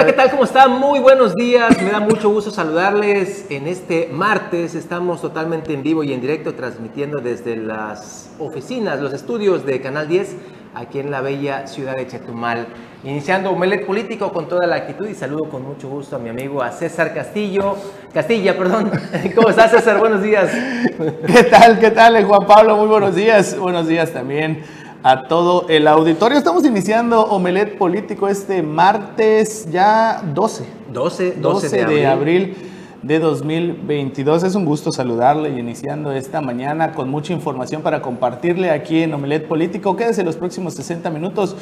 Hola, ¿qué tal? ¿Cómo están? Muy buenos días. Me da mucho gusto saludarles en este martes. Estamos totalmente en vivo y en directo transmitiendo desde las oficinas, los estudios de Canal 10, aquí en la bella ciudad de Chetumal. Iniciando Omelet Político con toda la actitud y saludo con mucho gusto a mi amigo, a César Castillo. Castilla, perdón. ¿Cómo estás, César? Buenos días. ¿Qué tal? ¿Qué tal, Juan Pablo? Muy buenos días. Buenos días también a todo el auditorio. Estamos iniciando Omelet Político este martes ya 12. 12, 12, de, abril de 2022. Es un gusto saludarle y iniciando esta mañana con mucha información para compartirle aquí en Omelet Político. Quédese los próximos 60 minutos.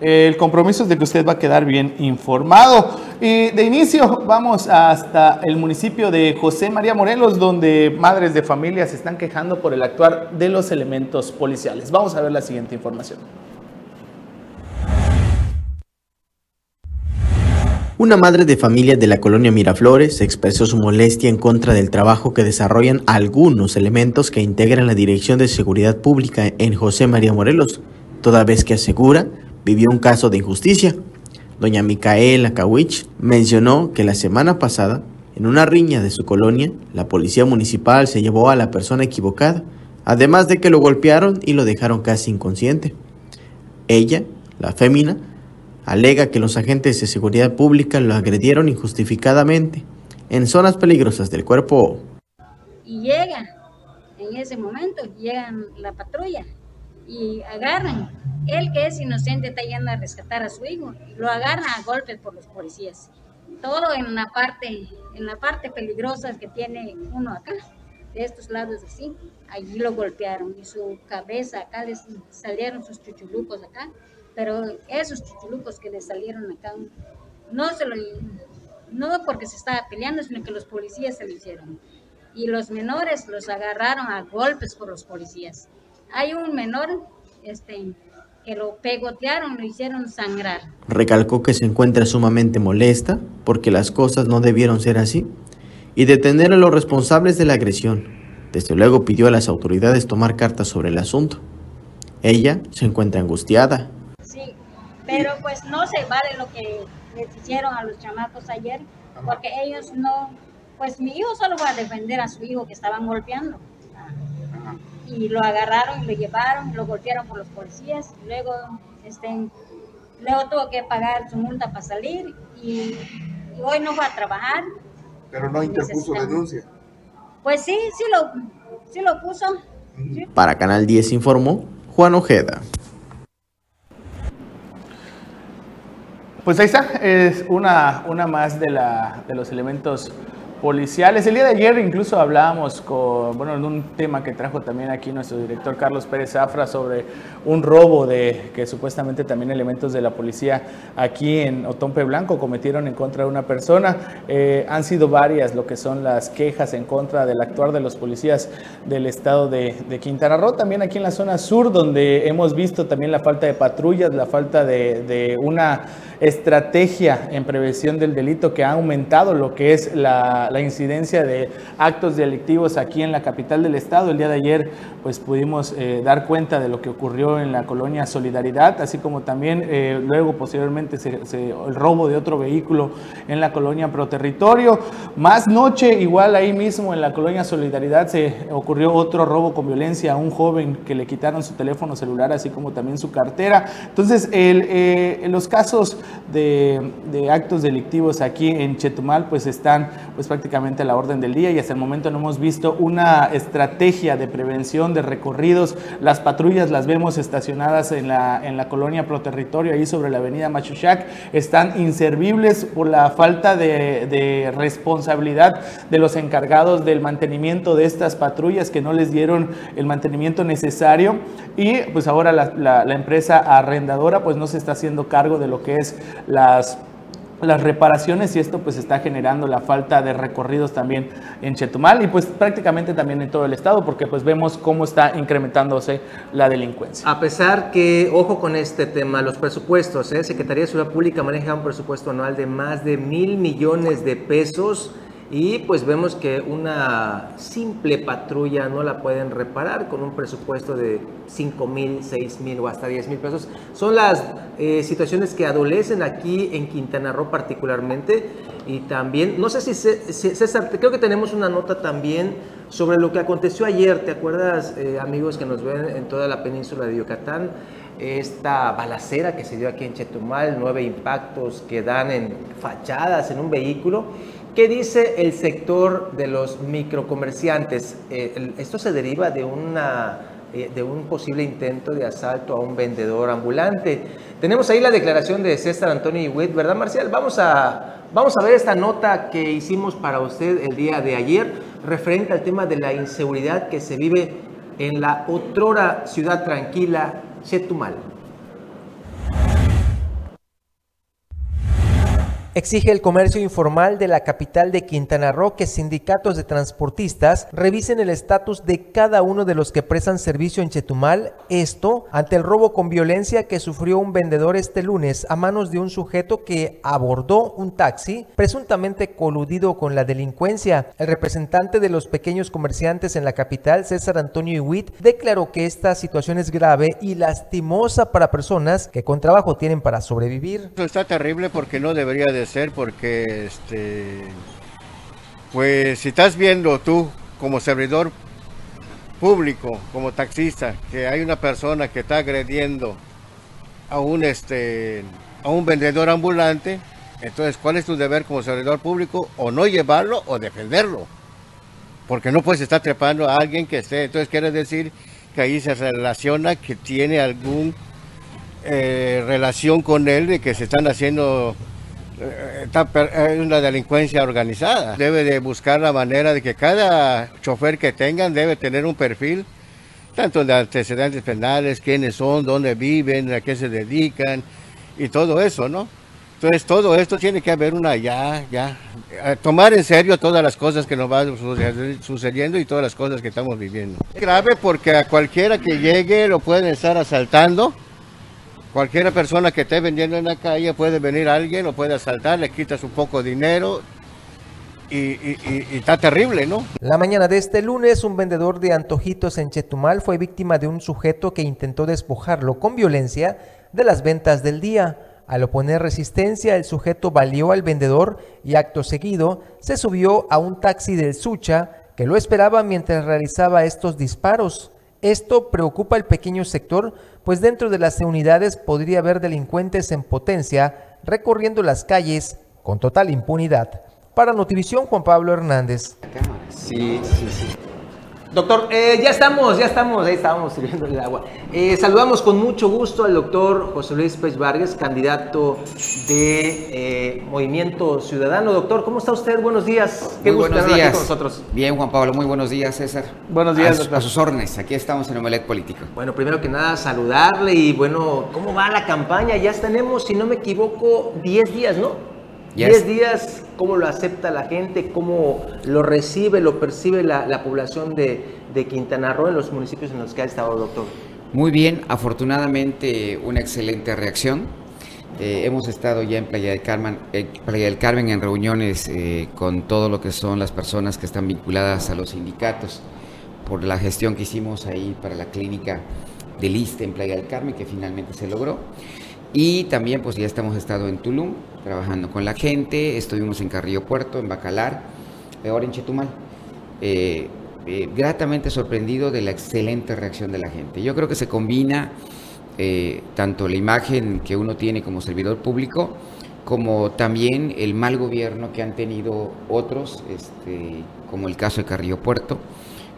El compromiso es de que usted va a quedar bien informado. Y de inicio vamos hasta el municipio de José María Morelos, donde madres de familia se están quejando por el actuar de los elementos policiales. Vamos a ver la siguiente información. Una madre de familia de la colonia Miraflores expresó su molestia en contra del trabajo que desarrollan algunos elementos que integran la Dirección de Seguridad Pública en José María Morelos, toda vez que asegura vivió un caso de injusticia. Doña Micaela Kawich mencionó que la semana pasada, en una riña de su colonia, la policía municipal se llevó a la persona equivocada, además de que lo golpearon y lo dejaron casi inconsciente. Ella, la fémina, alega que los agentes de seguridad pública lo agredieron injustificadamente en zonas peligrosas del cuerpo. Y llega, en ese momento, llegan la patrulla y agarran. Él que es inocente está yendo a rescatar a su hijo, lo agarran a golpes por los policías. Todo en la parte, en la parte peligrosa que tiene uno acá, de estos lados así, allí lo golpearon y su cabeza acá les salieron sus chuchulucos acá pero esos chuchulucos que le salieron acá, no se lo, no porque se estaba peleando, sino que los policías se lo hicieron. Y los menores los agarraron a golpes por los policías. Hay un menor este, que lo pegotearon, lo hicieron sangrar. Recalcó que se encuentra sumamente molesta porque las cosas no debieron ser así y detener a los responsables de la agresión. Desde luego pidió a las autoridades tomar cartas sobre el asunto. Ella se encuentra angustiada pero pues no se vale lo que les hicieron a los chamacos ayer, porque ellos no, pues mi hijo solo va a defender a su hijo que estaban golpeando. Y lo agarraron y lo llevaron, lo golpearon por los policías, luego, este, luego tuvo que pagar su multa para salir y, hoy no va a trabajar. Pero no interpuso denuncia. Pues sí, sí lo, sí lo puso. Para Canal 10 informó Juan Ojeda. Pues ahí está, es una, una más de, la, de los elementos policiales. El día de ayer incluso hablábamos con, bueno, en un tema que trajo también aquí nuestro director Carlos Pérez Zafra sobre un robo de que supuestamente también elementos de la policía aquí en Otompe Blanco cometieron en contra de una persona. Eh, han sido varias lo que son las quejas en contra del actuar de los policías del estado de, de Quintana Roo, también aquí en la zona sur, donde hemos visto también la falta de patrullas, la falta de, de una estrategia en prevención del delito que ha aumentado lo que es la, incidencia de actos delictivos aquí en la capital del estado. El día de ayer pues pudimos eh, dar cuenta de lo que ocurrió en la colonia Solidaridad, así como también eh, luego posteriormente el robo de otro vehículo en la colonia Proterritorio. Más noche, igual ahí mismo en la colonia Solidaridad se ocurrió otro robo con violencia a un joven que le quitaron su teléfono celular, así como también su cartera. Entonces, eh, los casos de, actos delictivos aquí en Chetumal pues están pues prácticamente a la orden del día y hasta el momento no hemos visto una estrategia de prevención de recorridos. Las patrullas las vemos estacionadas en la, en la colonia Proterritorio, ahí sobre la avenida Machuchac, están inservibles por la falta de, responsabilidad de los encargados del mantenimiento de estas patrullas que no les dieron el mantenimiento necesario y pues ahora la, la, la empresa arrendadora pues no se está haciendo cargo de lo que es las las reparaciones y esto pues está generando la falta de recorridos también en Chetumal y pues prácticamente también en todo el estado porque pues vemos cómo está incrementándose la delincuencia. A pesar que, ojo con este tema, los presupuestos, ¿eh? Secretaría de Ciudad Pública maneja un presupuesto anual de más de mil millones de pesos y pues vemos que una simple patrulla no la pueden reparar con un presupuesto de 5 mil, 6 mil o hasta 10 mil pesos. Son las eh, situaciones que adolecen aquí en Quintana Roo particularmente y también, no sé si César, creo que tenemos una nota también sobre lo que aconteció ayer, ¿te acuerdas eh, amigos que nos ven en toda la península de Yucatán? Esta balacera que se dio aquí en Chetumal, nueve impactos que dan en fachadas en un vehículo. ¿Qué dice el sector de los microcomerciantes? Eh, esto se deriva de, una, eh, de un posible intento de asalto a un vendedor ambulante. Tenemos ahí la declaración de César Antonio Iwit, ¿verdad, Marcial? Vamos a, vamos a ver esta nota que hicimos para usted el día de ayer, referente al tema de la inseguridad que se vive en la otrora ciudad tranquila, Chetumal. Exige el comercio informal de la capital de Quintana Roo que sindicatos de transportistas revisen el estatus de cada uno de los que prestan servicio en Chetumal, esto ante el robo con violencia que sufrió un vendedor este lunes a manos de un sujeto que abordó un taxi presuntamente coludido con la delincuencia. El representante de los pequeños comerciantes en la capital, César Antonio Iwit, declaró que esta situación es grave y lastimosa para personas que con trabajo tienen para sobrevivir. Esto está terrible porque no debería de ser porque, este, pues si estás viendo tú como servidor público, como taxista, que hay una persona que está agrediendo a un, este, a un vendedor ambulante, entonces, ¿cuál es tu deber como servidor público? O no llevarlo o defenderlo. Porque no puedes estar trepando a alguien que esté. Entonces, quiere decir que ahí se relaciona que tiene algún eh, relación con él de que se están haciendo es una delincuencia organizada. Debe de buscar la manera de que cada chofer que tengan debe tener un perfil, tanto de antecedentes penales, quiénes son, dónde viven, a qué se dedican y todo eso, ¿no? Entonces todo esto tiene que haber una ya, ya, tomar en serio todas las cosas que nos van sucediendo y todas las cosas que estamos viviendo. Es grave porque a cualquiera que llegue lo pueden estar asaltando Cualquier persona que esté vendiendo en la calle puede venir alguien, lo puede asaltar, le quitas un poco de dinero y, está terrible, ¿no? La mañana de este lunes, un vendedor de antojitos en Chetumal fue víctima de un sujeto que intentó despojarlo con violencia de las ventas del día. Al oponer resistencia, el sujeto valió al vendedor y acto seguido se subió a un taxi del Sucha que lo esperaba mientras realizaba estos disparos. Esto preocupa al pequeño sector, pues dentro de las unidades podría haber delincuentes en potencia recorriendo las calles con total impunidad. Para Notivisión, Juan Pablo Hernández. Sí, sí, sí. Doctor, eh, ya estamos, ya estamos, ahí estábamos sirviendo el agua. Eh, saludamos con mucho gusto al doctor José Luis Pérez Vargas, candidato de eh, Movimiento Ciudadano. Doctor, ¿cómo está usted? Buenos días. Qué muy buenos días. con nosotros. Bien, Juan Pablo, muy buenos días, César. Buenos días, a, doctor. A sus órdenes, aquí estamos en Omelet Político. Bueno, primero que nada, saludarle y bueno, ¿cómo va la campaña? Ya tenemos, si no me equivoco, 10 días, ¿no? 10 días, ¿cómo lo acepta la gente? ¿Cómo lo recibe, lo percibe la, población de, Quintana Roo en los municipios en los que ha estado, doctor? Muy bien, afortunadamente una excelente reacción. Eh, hemos estado ya en Playa del Carmen, eh, Playa del Carmen en reuniones eh, con todo lo que son las personas que están vinculadas a los sindicatos por la gestión que hicimos ahí para la clínica de Liste en Playa del Carmen, que finalmente se logró. Y también pues ya estamos estado en Tulum, trabajando con la gente, estuvimos en Carrillo Puerto, en Bacalar, ahora en Chetumal. Eh, eh, gratamente sorprendido de la excelente reacción de la gente. Yo creo que se combina eh, tanto la imagen que uno tiene como servidor público, como también el mal gobierno que han tenido otros, este, como el caso de Carrillo Puerto,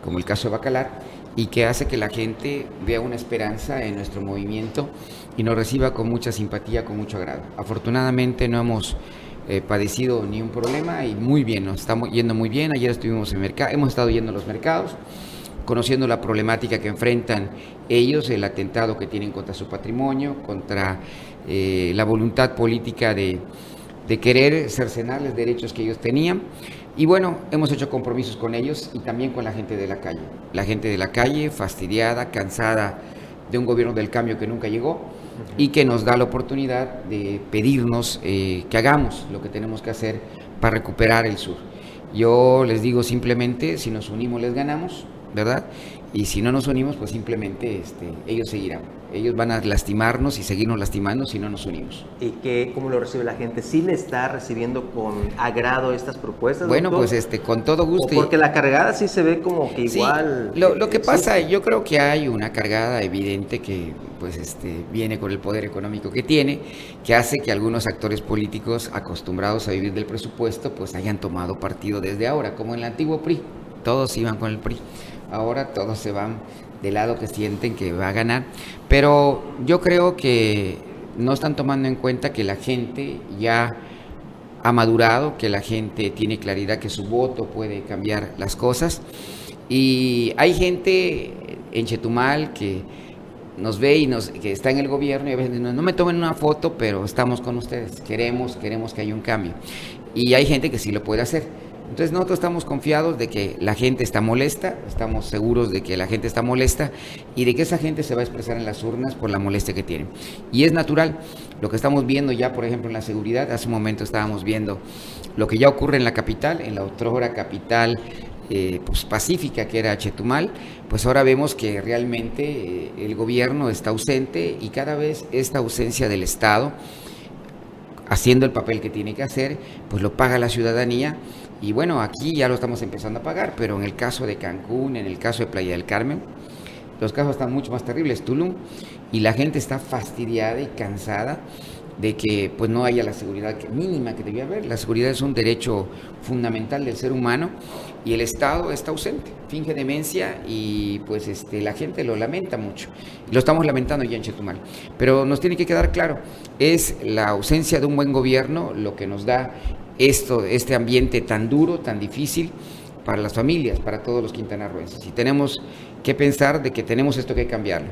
como el caso de Bacalar, y que hace que la gente vea una esperanza en nuestro movimiento y nos reciba con mucha simpatía, con mucho agrado. Afortunadamente no hemos eh, padecido ni un problema y muy bien, nos estamos yendo muy bien. Ayer estuvimos en mercado, hemos estado yendo a los mercados, conociendo la problemática que enfrentan ellos, el atentado que tienen contra su patrimonio, contra eh, la voluntad política de, de querer cercenarles derechos que ellos tenían. Y bueno, hemos hecho compromisos con ellos y también con la gente de la calle. La gente de la calle, fastidiada, cansada de un gobierno del cambio que nunca llegó y que nos da la oportunidad de pedirnos eh, que hagamos lo que tenemos que hacer para recuperar el sur. Yo les digo simplemente, si nos unimos les ganamos, ¿verdad? Y si no nos unimos, pues simplemente este, ellos seguirán. Ellos van a lastimarnos y seguirnos lastimando si no nos unimos. ¿Y qué, cómo lo recibe la gente? ¿Sí le está recibiendo con agrado estas propuestas? Bueno, doctor? pues este, con todo gusto. O porque la cargada sí se ve como que Sí, igual. lo, lo que pasa, yo creo que hay una cargada evidente que pues este viene con el poder económico que tiene, que hace que algunos actores políticos acostumbrados a vivir del presupuesto pues hayan tomado partido desde ahora, como en el antiguo PRI. Todos iban con el PRI. Ahora todos se van del lado que sienten que va a ganar, pero yo creo que no están tomando en cuenta que la gente ya ha madurado, que la gente tiene claridad que su voto puede cambiar las cosas. Y hay gente en Chetumal que nos ve y nos, que está en el gobierno y a veces no, no me tomen una foto, pero estamos con ustedes, queremos, queremos que haya un cambio. Y hay gente que sí lo puede hacer. Entonces nosotros estamos confiados de que la gente está molesta, estamos seguros de que la gente está molesta y de que esa gente se va a expresar en las urnas por la molestia que tienen. Y es natural, lo que estamos viendo ya, por ejemplo, en la seguridad, hace un momento estábamos viendo lo que ya ocurre en la capital, en la otrora capital eh, pues, pacífica que era Chetumal, pues ahora vemos que realmente eh, el gobierno está ausente y cada vez esta ausencia del Estado haciendo el papel que tiene que hacer, pues lo paga la ciudadanía. Y bueno, aquí ya lo estamos empezando a pagar, pero en el caso de Cancún, en el caso de Playa del Carmen, los casos están mucho más terribles, Tulum, y la gente está fastidiada y cansada de que pues no haya la seguridad mínima que debía haber. La seguridad es un derecho fundamental del ser humano y el Estado está ausente, finge demencia y pues este, la gente lo lamenta mucho. Lo estamos lamentando ya en Chetumal. Pero nos tiene que quedar claro, es la ausencia de un buen gobierno lo que nos da esto, este ambiente tan duro, tan difícil para las familias, para todos los quintanarroenses. Y tenemos que pensar de que tenemos esto que cambiarlo.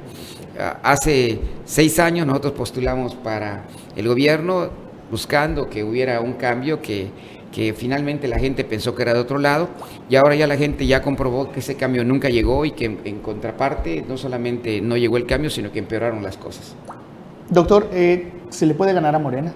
Ah, Hace seis años nosotros postulamos para el gobierno buscando que hubiera un cambio que, que finalmente la gente pensó que era de otro lado y ahora ya la gente ya comprobó que ese cambio nunca llegó y que en, en contraparte no solamente no llegó el cambio, sino que empeoraron las cosas. Doctor, eh, ¿se le puede ganar a Morena?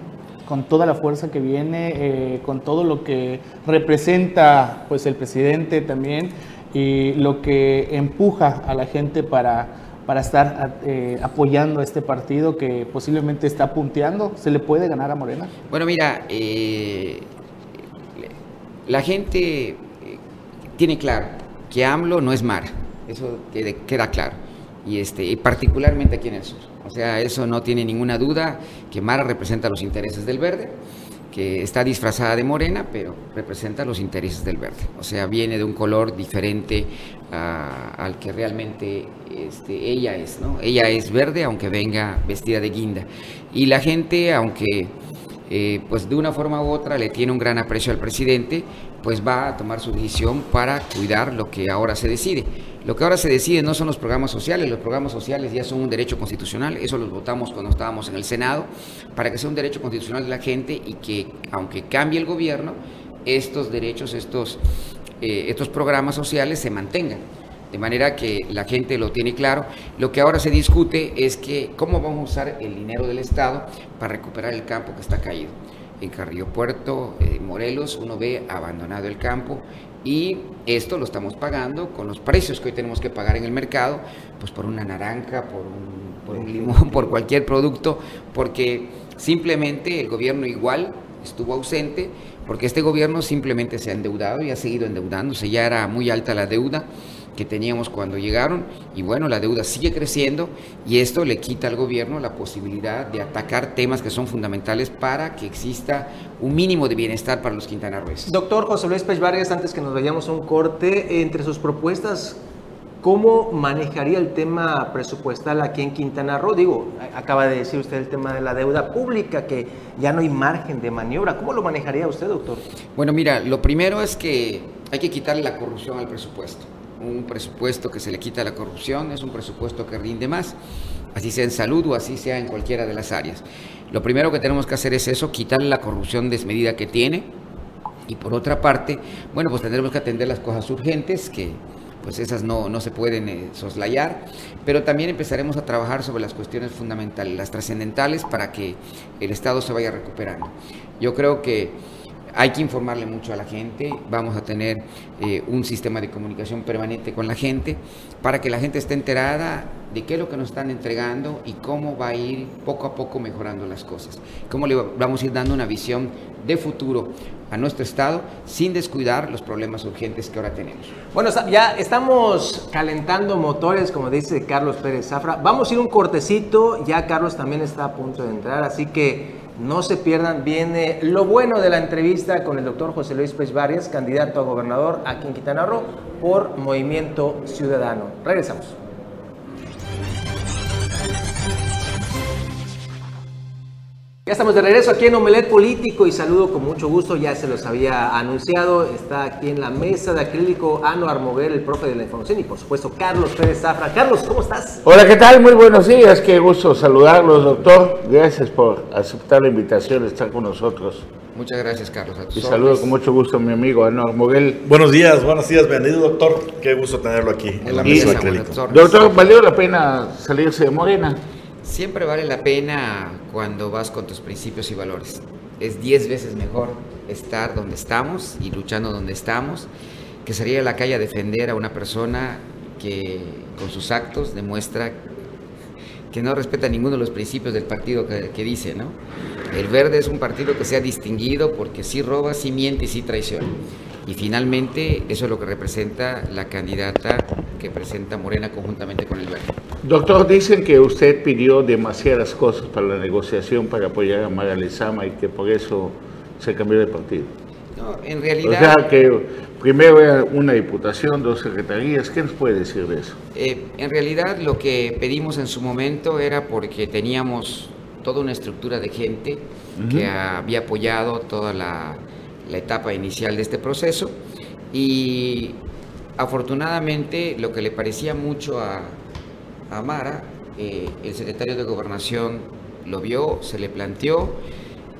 Con toda la fuerza que viene, eh, con todo lo que representa pues, el presidente también y lo que empuja a la gente para, para estar eh, apoyando a este partido que posiblemente está punteando, ¿se le puede ganar a Morena? Bueno, mira, eh, la gente tiene claro que AMLO no es Mara, eso queda claro, y, este, y particularmente aquí en el sur. O sea, eso no tiene ninguna duda que Mara representa los intereses del verde, que está disfrazada de morena, pero representa los intereses del verde. O sea, viene de un color diferente a- al que realmente este, ella es, ¿no? Ella es verde, aunque venga vestida de guinda. Y la gente, aunque eh, pues de una forma u otra le tiene un gran aprecio al presidente, pues va a tomar su decisión para cuidar lo que ahora se decide. Lo que ahora se decide no son los programas sociales, los programas sociales ya son un derecho constitucional, eso los votamos cuando estábamos en el Senado, para que sea un derecho constitucional de la gente y que aunque cambie el gobierno, estos derechos, estos, eh, estos programas sociales se mantengan. De manera que la gente lo tiene claro. Lo que ahora se discute es que cómo vamos a usar el dinero del Estado para recuperar el campo que está caído. En Carrillo Puerto, eh, Morelos, uno ve abandonado el campo y esto lo estamos pagando con los precios que hoy tenemos que pagar en el mercado, pues por una naranja, por un, por un limón, por cualquier producto, porque simplemente el gobierno igual estuvo ausente, porque este gobierno simplemente se ha endeudado y ha seguido endeudándose, ya era muy alta la deuda que teníamos cuando llegaron y bueno, la deuda sigue creciendo y esto le quita al gobierno la posibilidad de atacar temas que son fundamentales para que exista un mínimo de bienestar para los quintanarroenses. Doctor José Luis Pech Vargas, antes que nos vayamos a un corte, entre sus propuestas, ¿cómo manejaría el tema presupuestal aquí en Quintana Roo? Digo, acaba de decir usted el tema de la deuda pública, que ya no hay margen de maniobra. ¿Cómo lo manejaría usted, doctor? Bueno, mira, lo primero es que hay que quitarle la corrupción al presupuesto. Un presupuesto que se le quita la corrupción es un presupuesto que rinde más, así sea en salud o así sea en cualquiera de las áreas. Lo primero que tenemos que hacer es eso, quitarle la corrupción desmedida que tiene. Y por otra parte, bueno, pues tendremos que atender las cosas urgentes, que pues esas no, no se pueden eh, soslayar, pero también empezaremos a trabajar sobre las cuestiones fundamentales, las trascendentales, para que el Estado se vaya recuperando. Yo creo que Hay que informarle mucho a la gente, vamos a tener eh, un sistema de comunicación permanente con la gente para que la gente esté enterada de qué es lo que nos están entregando y cómo va a ir poco a poco mejorando las cosas. Cómo le vamos a ir dando una visión de futuro a nuestro Estado sin descuidar los problemas urgentes que ahora tenemos. Bueno, ya estamos calentando motores, como dice Carlos Pérez Zafra. Vamos a ir un cortecito, ya Carlos también está a punto de entrar, así que no se pierdan, viene lo bueno de la entrevista con el doctor José Luis Pérez Barrias, candidato a gobernador aquí en Quintana Roo por Movimiento Ciudadano. Regresamos. Ya estamos de regreso aquí en Omelet Político y saludo con mucho gusto, ya se los había anunciado, está aquí en la mesa de acrílico Ano Armoguer, el profe de la información y por supuesto Carlos Pérez Zafra. Carlos, ¿cómo estás? Hola, ¿qué tal? Muy buenos días, qué gusto saludarlos, doctor. Gracias por aceptar la invitación de estar con nosotros. Muchas gracias, Carlos. y saludo con mucho gusto a mi amigo Ano Armoguel. Buenos días, buenos días, bienvenido doctor. Qué gusto tenerlo aquí en la mesa de acrílico. Doctor, ¿valió la pena salirse de Morena? Siempre vale la pena cuando vas con tus principios y valores. Es diez veces mejor estar donde estamos y luchando donde estamos que salir a la calle a defender a una persona que con sus actos demuestra que no respeta ninguno de los principios del partido que, dice, ¿no? El verde es un partido que se ha distinguido porque sí roba, sí miente y sí traiciona. Y finalmente eso es lo que representa la candidata que presenta Morena conjuntamente con el Verde. Doctor, dicen que usted pidió demasiadas cosas para la negociación para apoyar a Mara Lezama y que por eso se cambió de partido. No, en realidad... O sea que primero era una diputación, dos secretarías. ¿Qué nos puede decir de eso? Eh, en realidad lo que pedimos en su momento era porque teníamos toda una estructura de gente que había apoyado toda la la etapa inicial de este proceso y afortunadamente lo que le parecía mucho a, Mara, eh, el secretario de gobernación lo vio, se le planteó,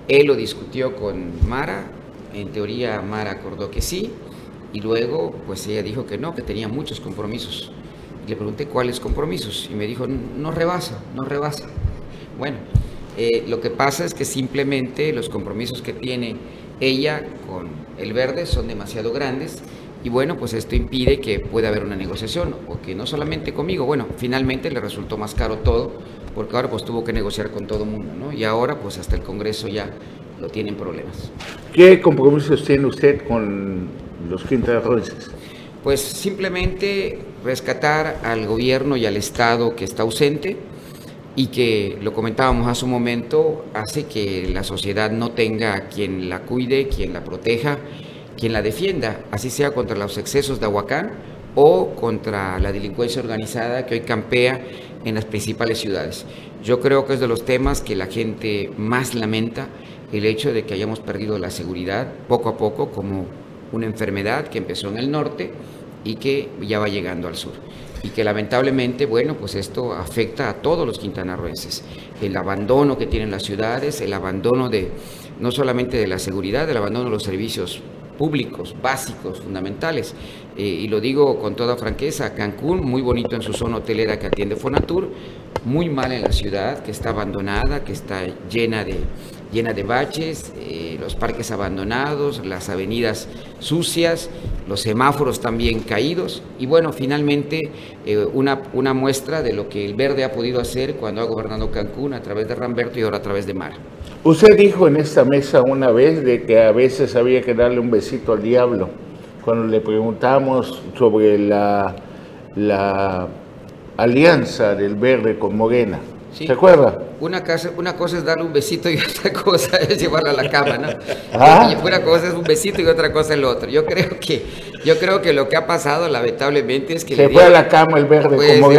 él lo discutió con Mara, en teoría Mara acordó que sí, y luego pues ella dijo que no, que tenía muchos compromisos. Le pregunté cuáles compromisos y me dijo, no rebasa, no rebasa. Bueno, eh, lo que pasa es que simplemente los compromisos que tiene ella con el verde son demasiado grandes y bueno, pues esto impide que pueda haber una negociación o que no solamente conmigo, bueno, finalmente le resultó más caro todo porque ahora pues tuvo que negociar con todo el mundo, ¿no? Y ahora pues hasta el Congreso ya lo tienen problemas. ¿Qué compromisos tiene usted con los quintarroenses? Pues simplemente rescatar al gobierno y al Estado que está ausente, y que, lo comentábamos hace un momento, hace que la sociedad no tenga quien la cuide, quien la proteja, quien la defienda, así sea contra los excesos de Aguacán o contra la delincuencia organizada que hoy campea en las principales ciudades. Yo creo que es de los temas que la gente más lamenta el hecho de que hayamos perdido la seguridad poco a poco como una enfermedad que empezó en el norte y que ya va llegando al sur y que lamentablemente, bueno, pues esto afecta a todos los quintanarroenses. El abandono que tienen las ciudades, el abandono de no solamente de la seguridad, el abandono de los servicios públicos, básicos, fundamentales. Eh, y lo digo con toda franqueza, Cancún, muy bonito en su zona hotelera que atiende Fonatur, muy mal en la ciudad, que está abandonada, que está llena de, llena de baches, eh, los parques abandonados, las avenidas sucias, los semáforos también caídos y bueno, finalmente eh, una, una muestra de lo que el verde ha podido hacer cuando ha gobernado Cancún a través de Ramberto y ahora a través de Mar. Usted dijo en esta mesa una vez de que a veces había que darle un besito al diablo cuando le preguntamos sobre la, la alianza del verde con Morena. ¿Se acuerda? Una cosa, una cosa es darle un besito y otra cosa es llevarla a la cama, ¿no? ¿Ah? Una cosa es un besito y otra cosa es lo otro. Yo creo que, yo creo que lo que ha pasado, lamentablemente, es que... Se fue a la cama el verde pues, como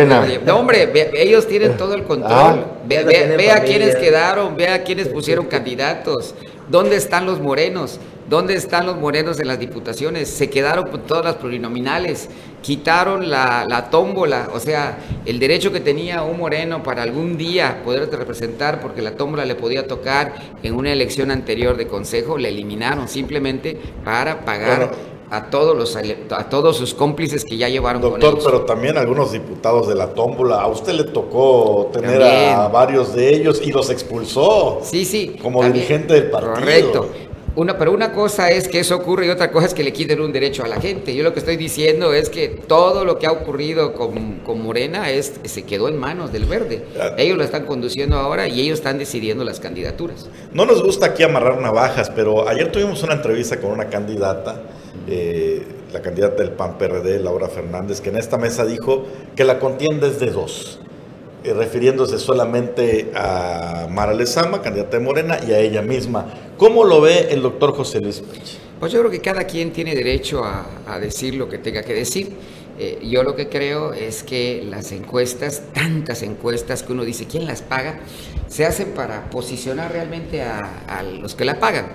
No, hombre, ellos tienen todo el control. Ah. ve, ve a quienes quedaron, ve a quienes pusieron candidatos. ¿Dónde están los morenos? ¿Dónde están los morenos en las diputaciones? Se quedaron con todas las plurinominales, quitaron la, tómbola, o sea, el derecho que tenía un moreno para algún día poderte representar porque la tómbola le podía tocar en una elección anterior de consejo, le eliminaron simplemente para pagar a todos los a todos sus cómplices que ya llevaron Doctor, pero también algunos diputados de la tómbola, a usted le tocó tener a varios de ellos y los expulsó. Sí, sí. Como dirigente del partido. Correcto. Una, pero una cosa es que eso ocurre y otra cosa es que le quiten un derecho a la gente. Yo lo que estoy diciendo es que todo lo que ha ocurrido con, con Morena es, se quedó en manos del verde. Ah. Ellos lo están conduciendo ahora y ellos están decidiendo las candidaturas. No nos gusta aquí amarrar navajas, pero ayer tuvimos una entrevista con una candidata, eh, la candidata del PAN PRD, Laura Fernández, que en esta mesa dijo que la contienda es de dos, eh, refiriéndose solamente a Mara Lezama, candidata de Morena, y a ella misma. ¿Cómo lo ve el doctor José Luis Pech? Pues yo creo que cada quien tiene derecho a, decir lo que tenga que decir. Eh, yo lo que creo es que las encuestas, tantas encuestas que uno dice, ¿quién las paga? Se hacen para posicionar realmente a, a los que la pagan.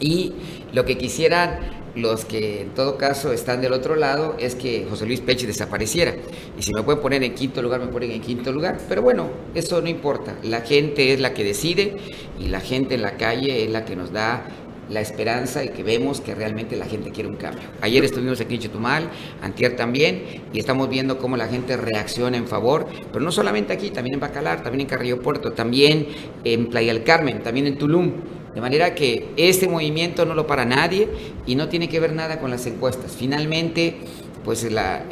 Y lo que quisieran los que en todo caso están del otro lado es que José Luis Pech desapareciera. Y si me pueden poner en quinto lugar, me ponen en quinto lugar. Pero bueno, eso no importa. La gente es la que decide y la gente en la calle es la que nos da la esperanza y que vemos que realmente la gente quiere un cambio. Ayer estuvimos aquí en Chetumal, antier también, y estamos viendo cómo la gente reacciona en favor, pero no solamente aquí, también en Bacalar, también en Carrillo Puerto, también en Playa del Carmen, también en Tulum. De manera que este movimiento no lo para nadie y no tiene que ver nada con las encuestas. Finalmente, pues en la,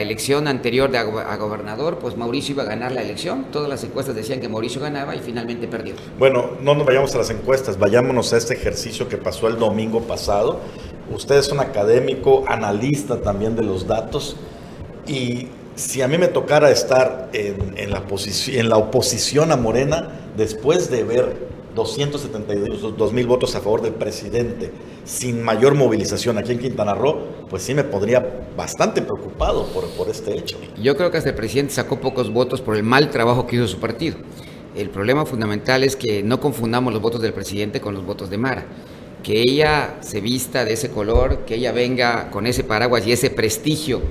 elección anterior de a, go- a gobernador, pues Mauricio iba a ganar la elección. Todas las encuestas decían que Mauricio ganaba y finalmente perdió. Bueno, no nos vayamos a las encuestas, vayámonos a este ejercicio que pasó el domingo pasado. Usted es un académico, analista también de los datos, y si a mí me tocara estar en, la, en la oposición a Morena, después de ver 272 mil votos a favor del presidente, sin mayor movilización aquí en Quintana Roo, pues sí me pondría bastante preocupado por, por este hecho. Yo creo que hasta el presidente sacó pocos votos por el mal trabajo que hizo su partido. El problema fundamental es que no confundamos los votos del presidente con los votos de Mara. Que ella se vista de ese color, que ella venga con ese paraguas y ese prestigio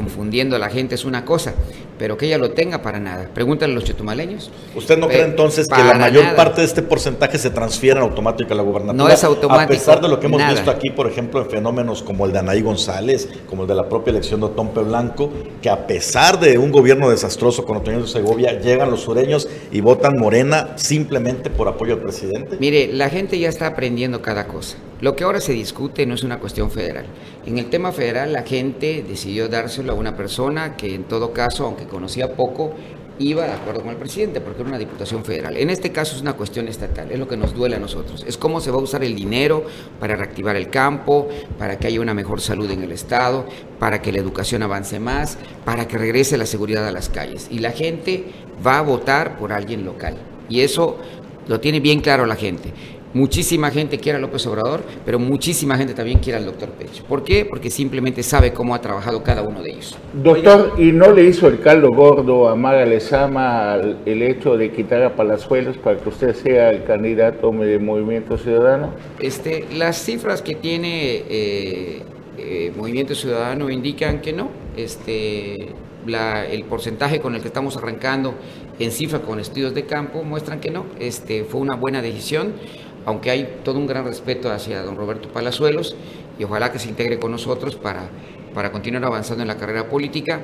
confundiendo a la gente es una cosa, pero que ella lo tenga para nada. Pregúntale a los chetumaleños. ¿Usted no cree entonces que la mayor nada. parte de este porcentaje se transfiere en automático a la gubernatura? No es automático, A pesar de lo que hemos nada. visto aquí, por ejemplo, en fenómenos como el de Anaí González, como el de la propia elección de Tompe Blanco, que a pesar de un gobierno desastroso con Antonio de Segovia, llegan los sureños y votan Morena simplemente por apoyo al presidente. Mire, la gente ya está aprendiendo cada cosa. Lo que ahora se discute no es una cuestión federal. En el tema federal la gente decidió dárselo a una persona que en todo caso, aunque conocía poco, iba de acuerdo con el presidente porque era una diputación federal. En este caso es una cuestión estatal, es lo que nos duele a nosotros. Es cómo se va a usar el dinero para reactivar el campo, para que haya una mejor salud en el Estado, para que la educación avance más, para que regrese la seguridad a las calles. Y la gente va a votar por alguien local. Y eso lo tiene bien claro la gente. Muchísima gente quiere a López Obrador, pero muchísima gente también quiere al doctor Pech. ¿Por qué? Porque simplemente sabe cómo ha trabajado cada uno de ellos. Doctor, ¿y no le hizo el caldo gordo a Mara Lezama el hecho de quitar a Palazuelos para que usted sea el candidato de Movimiento Ciudadano? Este, las cifras que tiene eh, eh, Movimiento Ciudadano indican que no. Este, la- el porcentaje con el que estamos arrancando en cifra con estudios de campo muestran que no. Este, fue una buena decisión, aunque hay todo un gran respeto hacia don Roberto Palazuelos y ojalá que se integre con nosotros para, para continuar avanzando en la carrera política,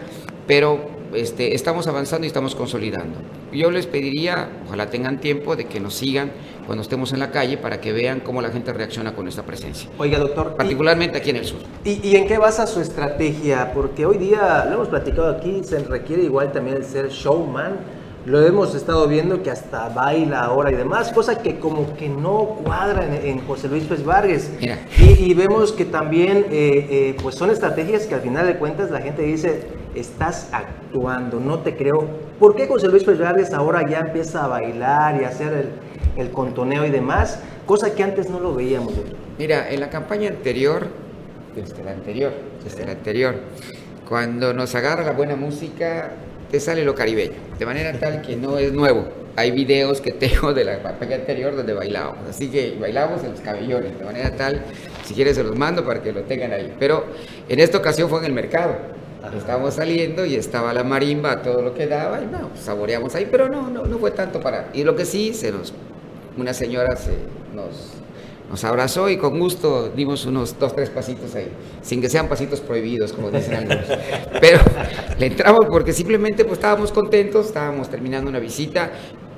pero este, estamos avanzando y estamos consolidando. Yo les pediría, ojalá tengan tiempo de que nos sigan cuando estemos en la calle para que vean cómo la gente reacciona con esta presencia, Oiga, doctor. y- particularmente aquí en el sur. ¿Y, y en qué basa su estrategia? Porque hoy día, lo hemos platicado aquí, se requiere igual también el ser showman. Lo hemos estado viendo que hasta baila ahora y demás, cosa que como que no cuadra en, en José Luis Pérez Vargas. Y, y vemos que también eh, eh, pues son estrategias que al final de cuentas la gente dice, estás actuando, no te creo. ¿Por qué José Luis Pérez Vargas ahora ya empieza a bailar y a hacer el, el contoneo y demás? Cosa que antes no lo veíamos. Mira, en la campaña anterior, desde la anterior, desde la anterior, cuando nos agarra la buena música, te sale lo caribeño, de manera tal que no es nuevo. Hay videos que tengo de la campaña anterior donde bailábamos, así que bailamos en los cabellones, de manera tal, si quieres se los mando para que lo tengan ahí. Pero en esta ocasión fue en el mercado. Estábamos saliendo y estaba la marimba, todo lo que daba, y no, saboreamos ahí, pero no, no, no fue tanto para. Y lo que sí, se nos, una señora se nos nos abrazó y con gusto dimos unos dos, tres pasitos ahí, sin que sean pasitos prohibidos, como dicen algunos. Pero le entramos porque simplemente pues estábamos contentos, estábamos terminando una visita,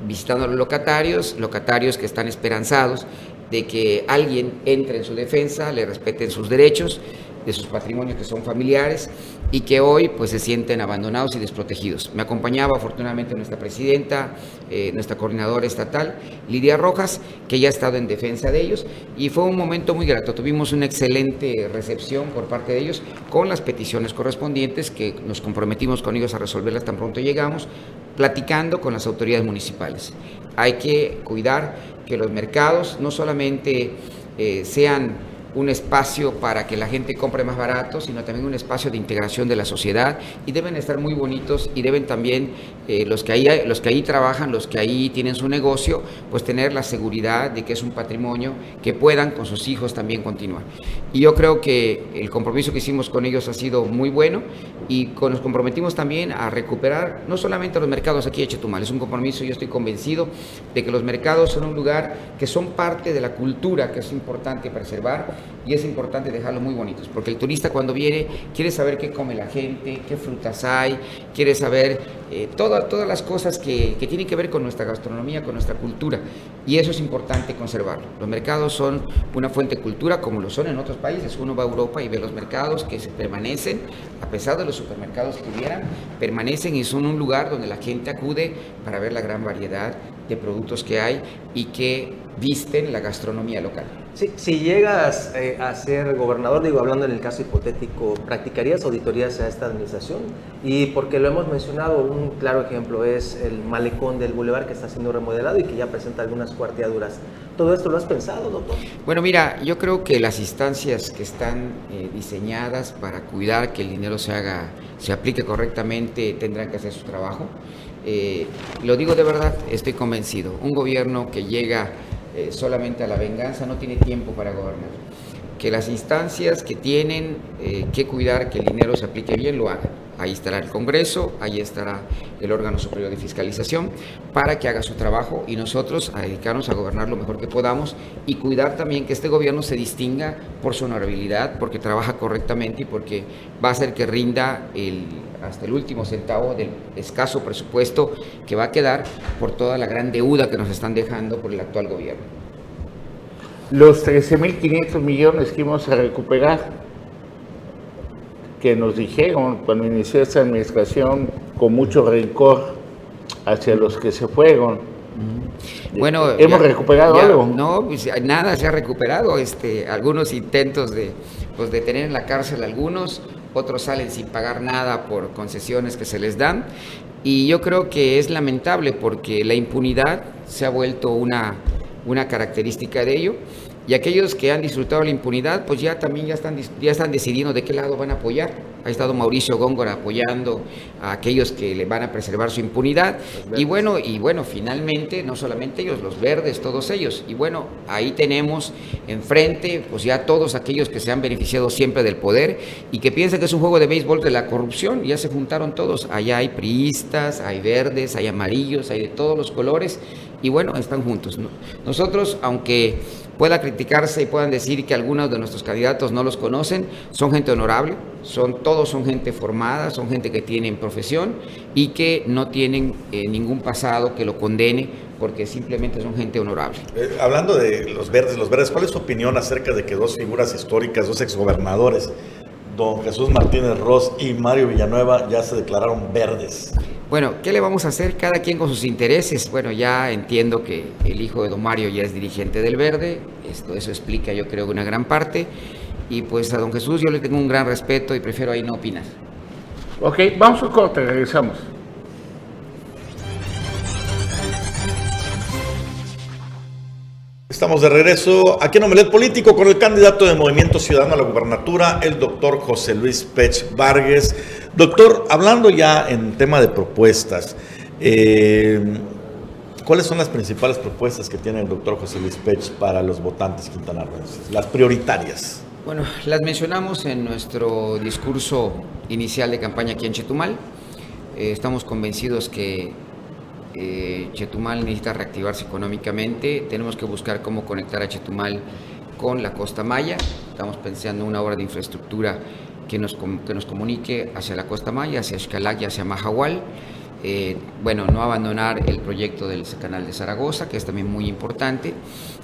visitando a los locatarios, locatarios que están esperanzados de que alguien entre en su defensa, le respeten sus derechos, de sus patrimonios que son familiares y que hoy pues se sienten abandonados y desprotegidos. Me acompañaba afortunadamente nuestra presidenta, eh, nuestra coordinadora estatal, Lidia Rojas, que ya ha estado en defensa de ellos y fue un momento muy grato. Tuvimos una excelente recepción por parte de ellos con las peticiones correspondientes que nos comprometimos con ellos a resolverlas tan pronto llegamos, platicando con las autoridades municipales. Hay que cuidar que los mercados no solamente eh, sean un espacio para que la gente compre más barato, sino también un espacio de integración de la sociedad y deben estar muy bonitos y deben también eh, los, que ahí, los que ahí trabajan, los que ahí tienen su negocio, pues tener la seguridad de que es un patrimonio que puedan con sus hijos también continuar. Y yo creo que el compromiso que hicimos con ellos ha sido muy bueno y con, nos comprometimos también a recuperar no solamente los mercados aquí de Chetumal, es un compromiso, yo estoy convencido de que los mercados son un lugar que son parte de la cultura que es importante preservar y es importante dejarlo muy bonitos, porque el turista cuando viene quiere saber qué come la gente, qué frutas hay, quiere saber eh, todas las cosas que, que, tienen que ver con nuestra gastronomía, con nuestra cultura, y eso es importante conservarlo. Los mercados son una fuente de cultura como lo son en otros países. Uno va a Europa y ve los mercados que se permanecen, a pesar de los supermercados que hubieran, permanecen y son un lugar donde la gente acude para ver la gran variedad de productos que hay y que visten la gastronomía local. si llegas eh, a ser gobernador, digo, hablando en el caso hipotético, ¿practicarías auditorías a esta administración? Y porque lo hemos mencionado, un claro ejemplo es el malecón del Boulevard que está siendo remodelado y que ya presenta algunas cuarteaduras. ¿Todo esto lo has pensado, doctor? Bueno, mira, yo creo que las instancias que están eh, diseñadas para cuidar que el dinero se haga, se aplique correctamente, tendrán que hacer su trabajo. Eh, lo digo de verdad, estoy convencido. Un gobierno que llega eh, solamente a la venganza no tiene tiempo para gobernar. Que las instancias que tienen eh, que cuidar que el dinero se aplique bien lo hagan. Ahí estará el Congreso, ahí estará el órgano superior de fiscalización para que haga su trabajo y nosotros a dedicarnos a gobernar lo mejor que podamos y cuidar también que este gobierno se distinga por su honorabilidad, porque trabaja correctamente y porque va a hacer que rinda el, hasta el último centavo del escaso presupuesto que va a quedar por toda la gran deuda que nos están dejando por el actual gobierno. Los 13.500 millones que íbamos a recuperar que nos dijeron cuando inició esta administración con mucho rencor hacia los que se fueron. Bueno, hemos recuperado algo. No, pues, nada se ha recuperado. Este, algunos intentos de, pues, de tener en la cárcel algunos, otros salen sin pagar nada por concesiones que se les dan. Y yo creo que es lamentable porque la impunidad se ha vuelto una, una característica de ello y aquellos que han disfrutado la impunidad, pues ya también ya están, ya están decidiendo de qué lado van a apoyar. Ha estado Mauricio Góngora apoyando a aquellos que le van a preservar su impunidad. Y bueno, y bueno, finalmente, no solamente ellos, los verdes, todos ellos. Y bueno, ahí tenemos enfrente, pues ya todos aquellos que se han beneficiado siempre del poder y que piensan que es un juego de béisbol de la corrupción. Ya se juntaron todos. Allá hay priistas, hay verdes, hay amarillos, hay de todos los colores. Y bueno, están juntos. Nosotros, aunque pueda criticarse y puedan decir que algunos de nuestros candidatos no los conocen, son gente honorable, son, todos son gente formada, son gente que tienen profesión y que no tienen eh, ningún pasado que lo condene porque simplemente son gente honorable. Eh, hablando de los verdes, los verdes, ¿cuál es su opinión acerca de que dos figuras históricas, dos exgobernadores, don Jesús Martínez Ross y Mario Villanueva, ya se declararon verdes? Bueno, ¿qué le vamos a hacer? Cada quien con sus intereses. Bueno, ya entiendo que el hijo de Don Mario ya es dirigente del Verde, esto, eso explica yo creo una gran parte. Y pues a Don Jesús yo le tengo un gran respeto y prefiero ahí no opinar. Ok, vamos a corte, regresamos. Estamos de regreso aquí en Omelet Político con el candidato de Movimiento Ciudadano a la gubernatura, el doctor José Luis Pech Vargas. Doctor, hablando ya en tema de propuestas, eh, ¿cuáles son las principales propuestas que tiene el doctor José Luis Pech para los votantes quintanarroenses? Las prioritarias. Bueno, las mencionamos en nuestro discurso inicial de campaña aquí en Chetumal. Eh, estamos convencidos que eh, Chetumal necesita reactivarse económicamente. Tenemos que buscar cómo conectar a Chetumal con la costa maya. Estamos pensando en una obra de infraestructura que nos, que nos comunique hacia la costa maya, hacia Xcalac y hacia Mahahual. Eh, bueno, no abandonar el proyecto del canal de Zaragoza, que es también muy importante.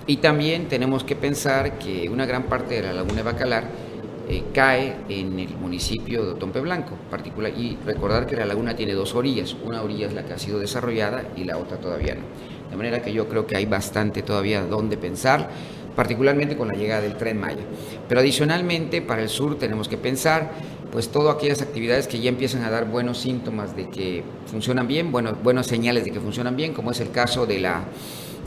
Y también tenemos que pensar que una gran parte de la laguna de Bacalar eh, cae en el municipio de Tompe Blanco, particular, y recordar que la laguna tiene dos orillas, una orilla es la que ha sido desarrollada y la otra todavía no. De manera que yo creo que hay bastante todavía donde pensar, particularmente con la llegada del tren Maya. Pero adicionalmente para el sur tenemos que pensar pues todas aquellas actividades que ya empiezan a dar buenos síntomas de que funcionan bien, bueno, buenas señales de que funcionan bien, como es el caso de la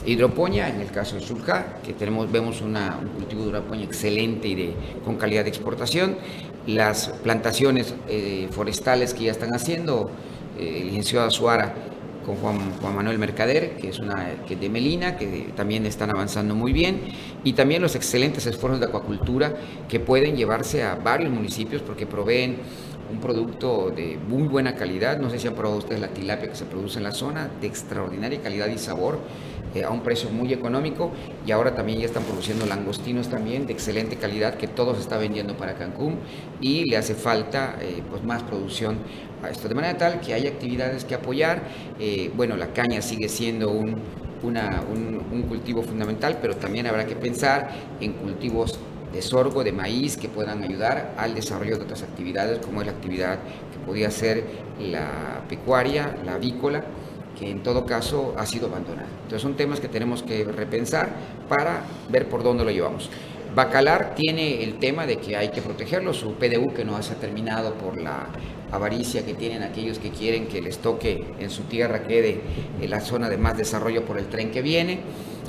hidroponía, en el caso de Sulca, que tenemos, vemos una, un cultivo de hidroponía excelente y de, con calidad de exportación, las plantaciones eh, forestales que ya están haciendo, eh, el licenciado Azuara con Juan, Manuel Mercader, que es una que de Melina, que también están avanzando muy bien, y también los excelentes esfuerzos de acuacultura que pueden llevarse a varios municipios porque proveen un producto de muy buena calidad. No sé si han probado ustedes la tilapia que se produce en la zona, de extraordinaria calidad y sabor, eh, a un precio muy económico. Y ahora también ya están produciendo langostinos también de excelente calidad que todos se está vendiendo para Cancún y le hace falta eh, pues más producción a esto. De manera tal que hay actividades que apoyar. Eh, bueno, la caña sigue siendo un, un, cultivo fundamental, pero también habrá que pensar en cultivos de sorgo, de maíz, que puedan ayudar al desarrollo de otras actividades, como es la actividad que podía ser la pecuaria, la avícola, que en todo caso ha sido abandonada. Entonces son temas que tenemos que repensar para ver por dónde lo llevamos. Bacalar tiene el tema de que hay que protegerlo, su PDU que no se ha terminado por la avaricia que tienen aquellos que quieren que les toque en su tierra quede en la zona de más desarrollo por el tren que viene,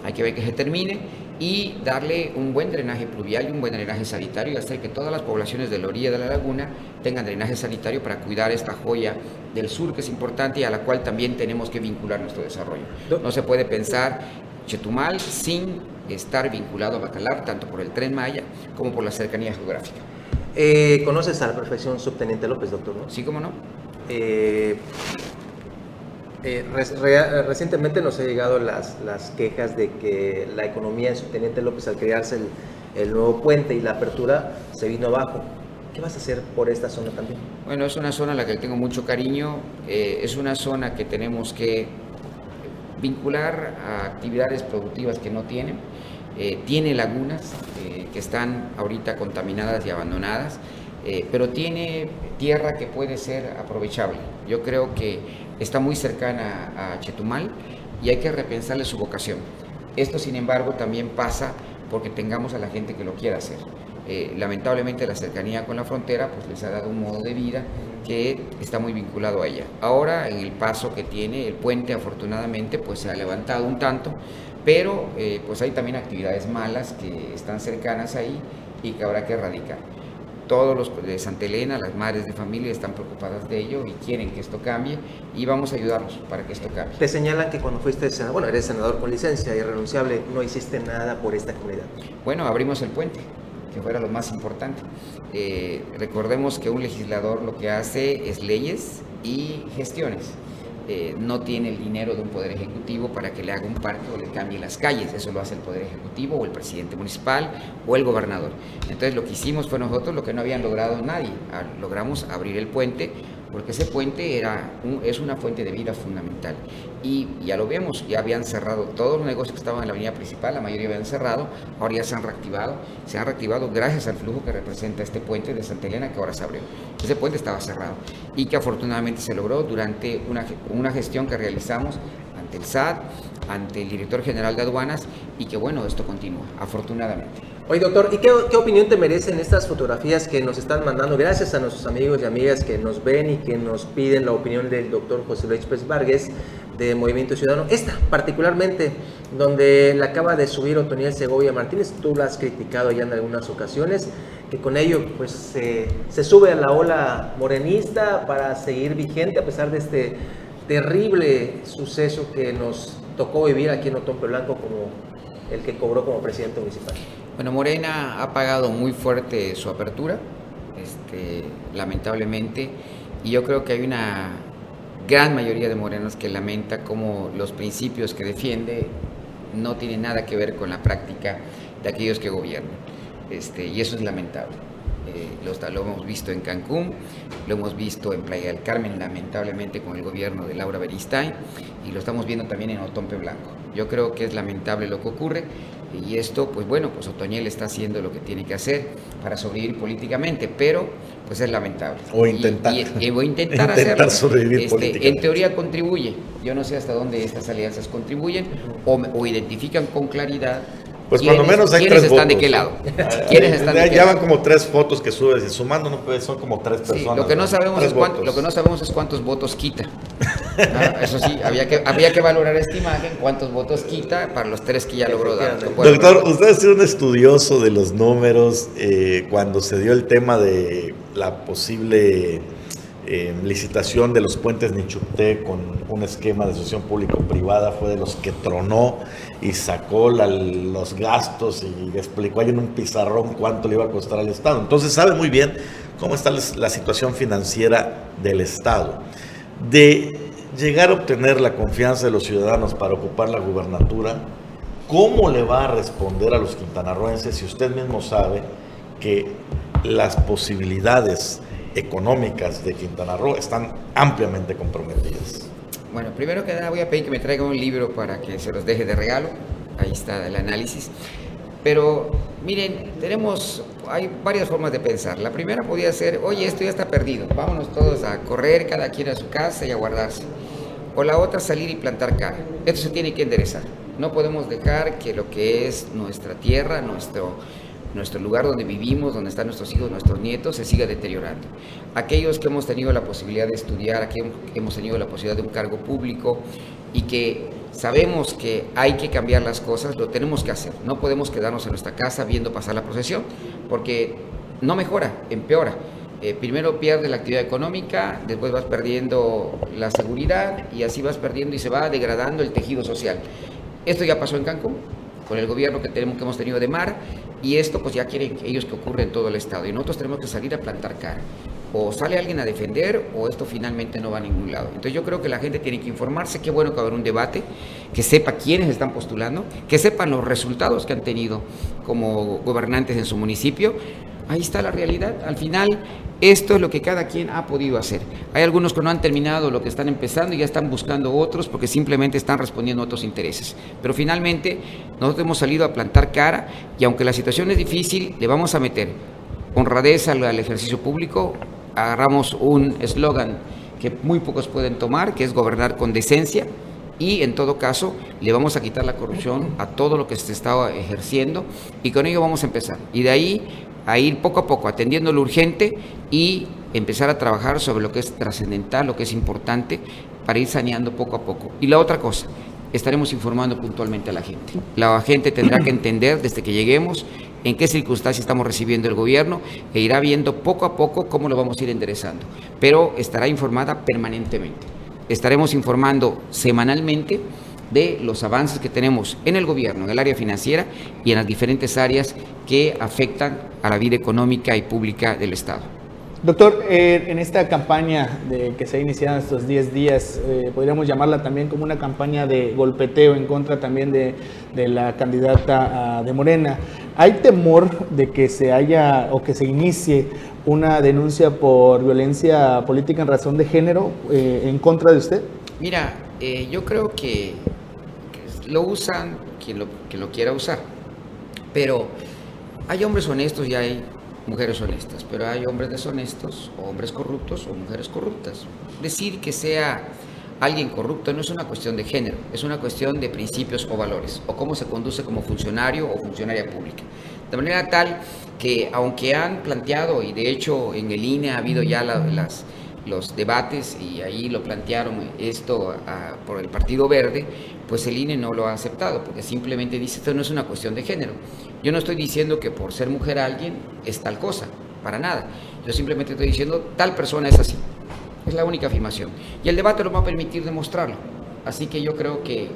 hay que ver que se termine y darle un buen drenaje pluvial y un buen drenaje sanitario y hacer que todas las poblaciones de la orilla de la laguna tengan drenaje sanitario para cuidar esta joya del sur que es importante y a la cual también tenemos que vincular nuestro desarrollo. No se puede pensar Chetumal sin estar vinculado a Bacalar, tanto por el tren Maya como por la cercanía geográfica. Eh, ¿Conoces a la profesión subteniente López, doctor? Sí, cómo no. Eh, eh, recientemente nos ha llegado las, las, quejas de que la economía en Subteniente López al crearse el, nuevo puente y la apertura se vino abajo. ¿Qué vas a hacer por esta zona también? Bueno, es una zona a la que tengo mucho cariño, es una zona que tenemos que vincular a actividades productivas que no tienen eh, tiene lagunas eh, que están ahorita contaminadas y abandonadas, eh, pero tiene tierra que puede ser aprovechable. Yo creo que está muy cercana a Chetumal y hay que repensarle su vocación. Esto, sin embargo, también pasa porque tengamos a la gente que lo quiera hacer. lamentablemente la cercanía con la frontera pues les ha dado un modo de vida que está muy vinculado a ella. Ahora en el paso que tiene el puente afortunadamente pues se ha levantado un tanto, pero eh, pues hay también actividades malas que están cercanas ahí y que habrá que erradicar. Todos los de Santa Elena, las madres de familia están preocupadas de ello y quieren que esto cambie y vamos a ayudarlos para que esto cambie. Te señalan que cuando fuiste senador, bueno, eres senador con licencia y renunciable, no hiciste nada por esta comunidad. Bueno, abrimos el puente, que fuera lo más importante. Eh, recordemos que un legislador lo que hace es leyes y gestiones. Eh, no tiene el dinero de un poder ejecutivo para que le haga un parque o le cambie las calles. Eso lo hace el poder ejecutivo o el presidente municipal o el gobernador. Entonces lo que hicimos fue nosotros lo que no habían logrado nadie. Ah, logramos abrir el puente porque ese puente era es una fuente de vida fundamental. Y ya lo vemos, ya habían cerrado todos los negocios que estaban en la avenida principal, la mayoría habían cerrado, ahora ya se han reactivado, se han reactivado gracias al flujo que representa este puente de Santa Elena que ahora se abrió. Ese puente estaba cerrado y que afortunadamente se logró durante una, una gestión que realizamos ante el SAT, ante el director general de aduanas y que bueno, esto continúa, afortunadamente. Oye, doctor, ¿y qué, opinión te merecen estas fotografías que nos están mandando? Gracias a nuestros amigos y amigas que nos ven y que nos piden la opinión del doctor José Luis Pérez Vargas de Movimiento Ciudadano. Esta, particularmente, donde la acaba de subir Otoniel Segovia Martínez, tú la has criticado ya en algunas ocasiones, que con ello pues se sube a la ola morenista para seguir vigente a pesar de este terrible suceso que nos tocó vivir aquí en Otompe Blanco como el que cobró como presidente municipal. Bueno, Morena ha pagado muy fuerte su apertura, este, lamentablemente, y yo creo que hay una gran mayoría de morenos que lamenta cómo los principios que defiende no tienen nada que ver con la práctica de aquellos que gobiernan, este, y eso es lamentable. eh, lo, lo, hemos visto en Cancún, lo hemos visto en Playa del Carmen, lamentablemente con el gobierno de Laura Beristain, y lo estamos viendo también en Otompe Blanco. Yo creo que es lamentable lo que ocurre, y esto, pues bueno, pues Otoñel está haciendo lo que tiene que hacer para sobrevivir políticamente, pero pues es lamentable. O intentar. Y, y, y intentar, hacerlo. sobrevivir este, políticamente. En teoría contribuye. Yo no sé hasta dónde estas alianzas contribuyen o, o identifican con claridad pues cuando menos hay ¿quiénes tres están votos. de qué lado? ¿Quiénes están ya, de qué ya lado? van como tres fotos que subes y sumando no puede, son como tres Sí, personas. lo que no sabemos es cuánto, lo que no sabemos es cuántos votos quita. Ah, eso sí, había que, había que valorar esta imagen, cuántos votos quita para los tres que ya logró dar. Doctor, usted es un estudioso de los números. eh, cuando se dio el tema de la posible eh, licitación de los puentes Nichupté con un esquema de asociación público-privada, fue de los que tronó y sacó la- los gastos y explicó ahí en un pizarrón cuánto le iba a costar al Estado. Entonces sabe muy bien cómo está la- la situación financiera del Estado. De llegar a obtener la confianza de los ciudadanos para ocupar la gubernatura, ¿cómo le va a responder a los quintanarroenses si usted mismo sabe que las posibilidades económicas de Quintana Roo están ampliamente comprometidas? Bueno, primero que nada voy a pedir que me traiga un libro para que se los deje de regalo. Ahí está el análisis. Pero miren, tenemos, hay varias formas de pensar. La primera podría ser, oye, esto ya está perdido, vámonos todos a correr, cada quien a su casa y a guardarse. O la otra, salir y plantar cara. Esto se tiene que enderezar. No podemos dejar que lo que es nuestra tierra, nuestro, nuestro lugar donde vivimos, donde están nuestros hijos, nuestros nietos, se siga deteriorando. Aquellos que hemos tenido la posibilidad de estudiar, aquellos que hemos tenido la posibilidad de un cargo público y que sabemos que hay que cambiar las cosas, lo tenemos que hacer. No podemos quedarnos en nuestra casa viendo pasar la procesión, porque no mejora, empeora. Eh, primero pierde la actividad económica, después vas perdiendo la seguridad y así vas perdiendo y se va degradando el tejido social. Esto ya pasó en Cancún, con el gobierno que, tenemos, que hemos tenido de mar, y esto pues ya quieren ellos que ocurra en todo el estado. Y nosotros tenemos que salir a plantar cara. O sale alguien a defender o esto finalmente no va a ningún lado. Entonces yo creo que la gente tiene que informarse, qué bueno que va a haber un debate, que sepa quiénes están postulando, que sepan los resultados que han tenido como gobernantes en su municipio. Ahí está la realidad. Al final, esto es lo que cada quien ha podido hacer. Hay algunos que no han terminado lo que están empezando y ya están buscando otros porque simplemente están respondiendo a otros intereses. Pero finalmente, nosotros hemos salido a plantar cara y aunque la situación es difícil, le vamos a meter honradez al, al ejercicio público. Agarramos un eslogan que muy pocos pueden tomar, que es gobernar con decencia y en todo caso le vamos a quitar la corrupción a todo lo que se estaba ejerciendo y con ello vamos a empezar. Y de ahí a ir poco a poco atendiendo lo urgente y empezar a trabajar sobre lo que es trascendental, lo que es importante, para ir saneando poco a poco. Y la otra cosa, estaremos informando puntualmente a la gente. La gente tendrá que entender desde que lleguemos en qué circunstancias estamos recibiendo el gobierno e irá viendo poco a poco cómo lo vamos a ir enderezando. Pero estará informada permanentemente. Estaremos informando semanalmente de los avances que tenemos en el gobierno, en el área financiera y en las diferentes áreas que afectan a la vida económica y pública del Estado. Doctor, eh, en esta campaña de que se ha iniciado estos 10 días, eh, podríamos llamarla también como una campaña de golpeteo en contra también de, de la candidata ah, de Morena. ¿Hay temor de que se haya o que se inicie una denuncia por violencia política en razón de género eh, en contra de usted? Mira, yo creo que lo usan quien lo, quien lo quiera usar, pero hay hombres honestos y hay mujeres honestas, pero hay hombres deshonestos, o hombres corruptos o mujeres corruptas. Decir que sea alguien corrupto no es una cuestión de género, es una cuestión de principios o valores, o cómo se conduce como funcionario o funcionaria pública. De manera tal que aunque han planteado, y de hecho en el INE ha habido ya la- las, los debates y ahí lo plantearon esto a- por el Partido Verde, pues el INE no lo ha aceptado porque simplemente dice esto no es una cuestión de género. Yo no estoy diciendo que por ser mujer alguien es tal cosa, para nada. Yo simplemente estoy diciendo tal persona es así. Es la única afirmación. Y el debate lo va a permitir demostrarlo. Así que yo creo que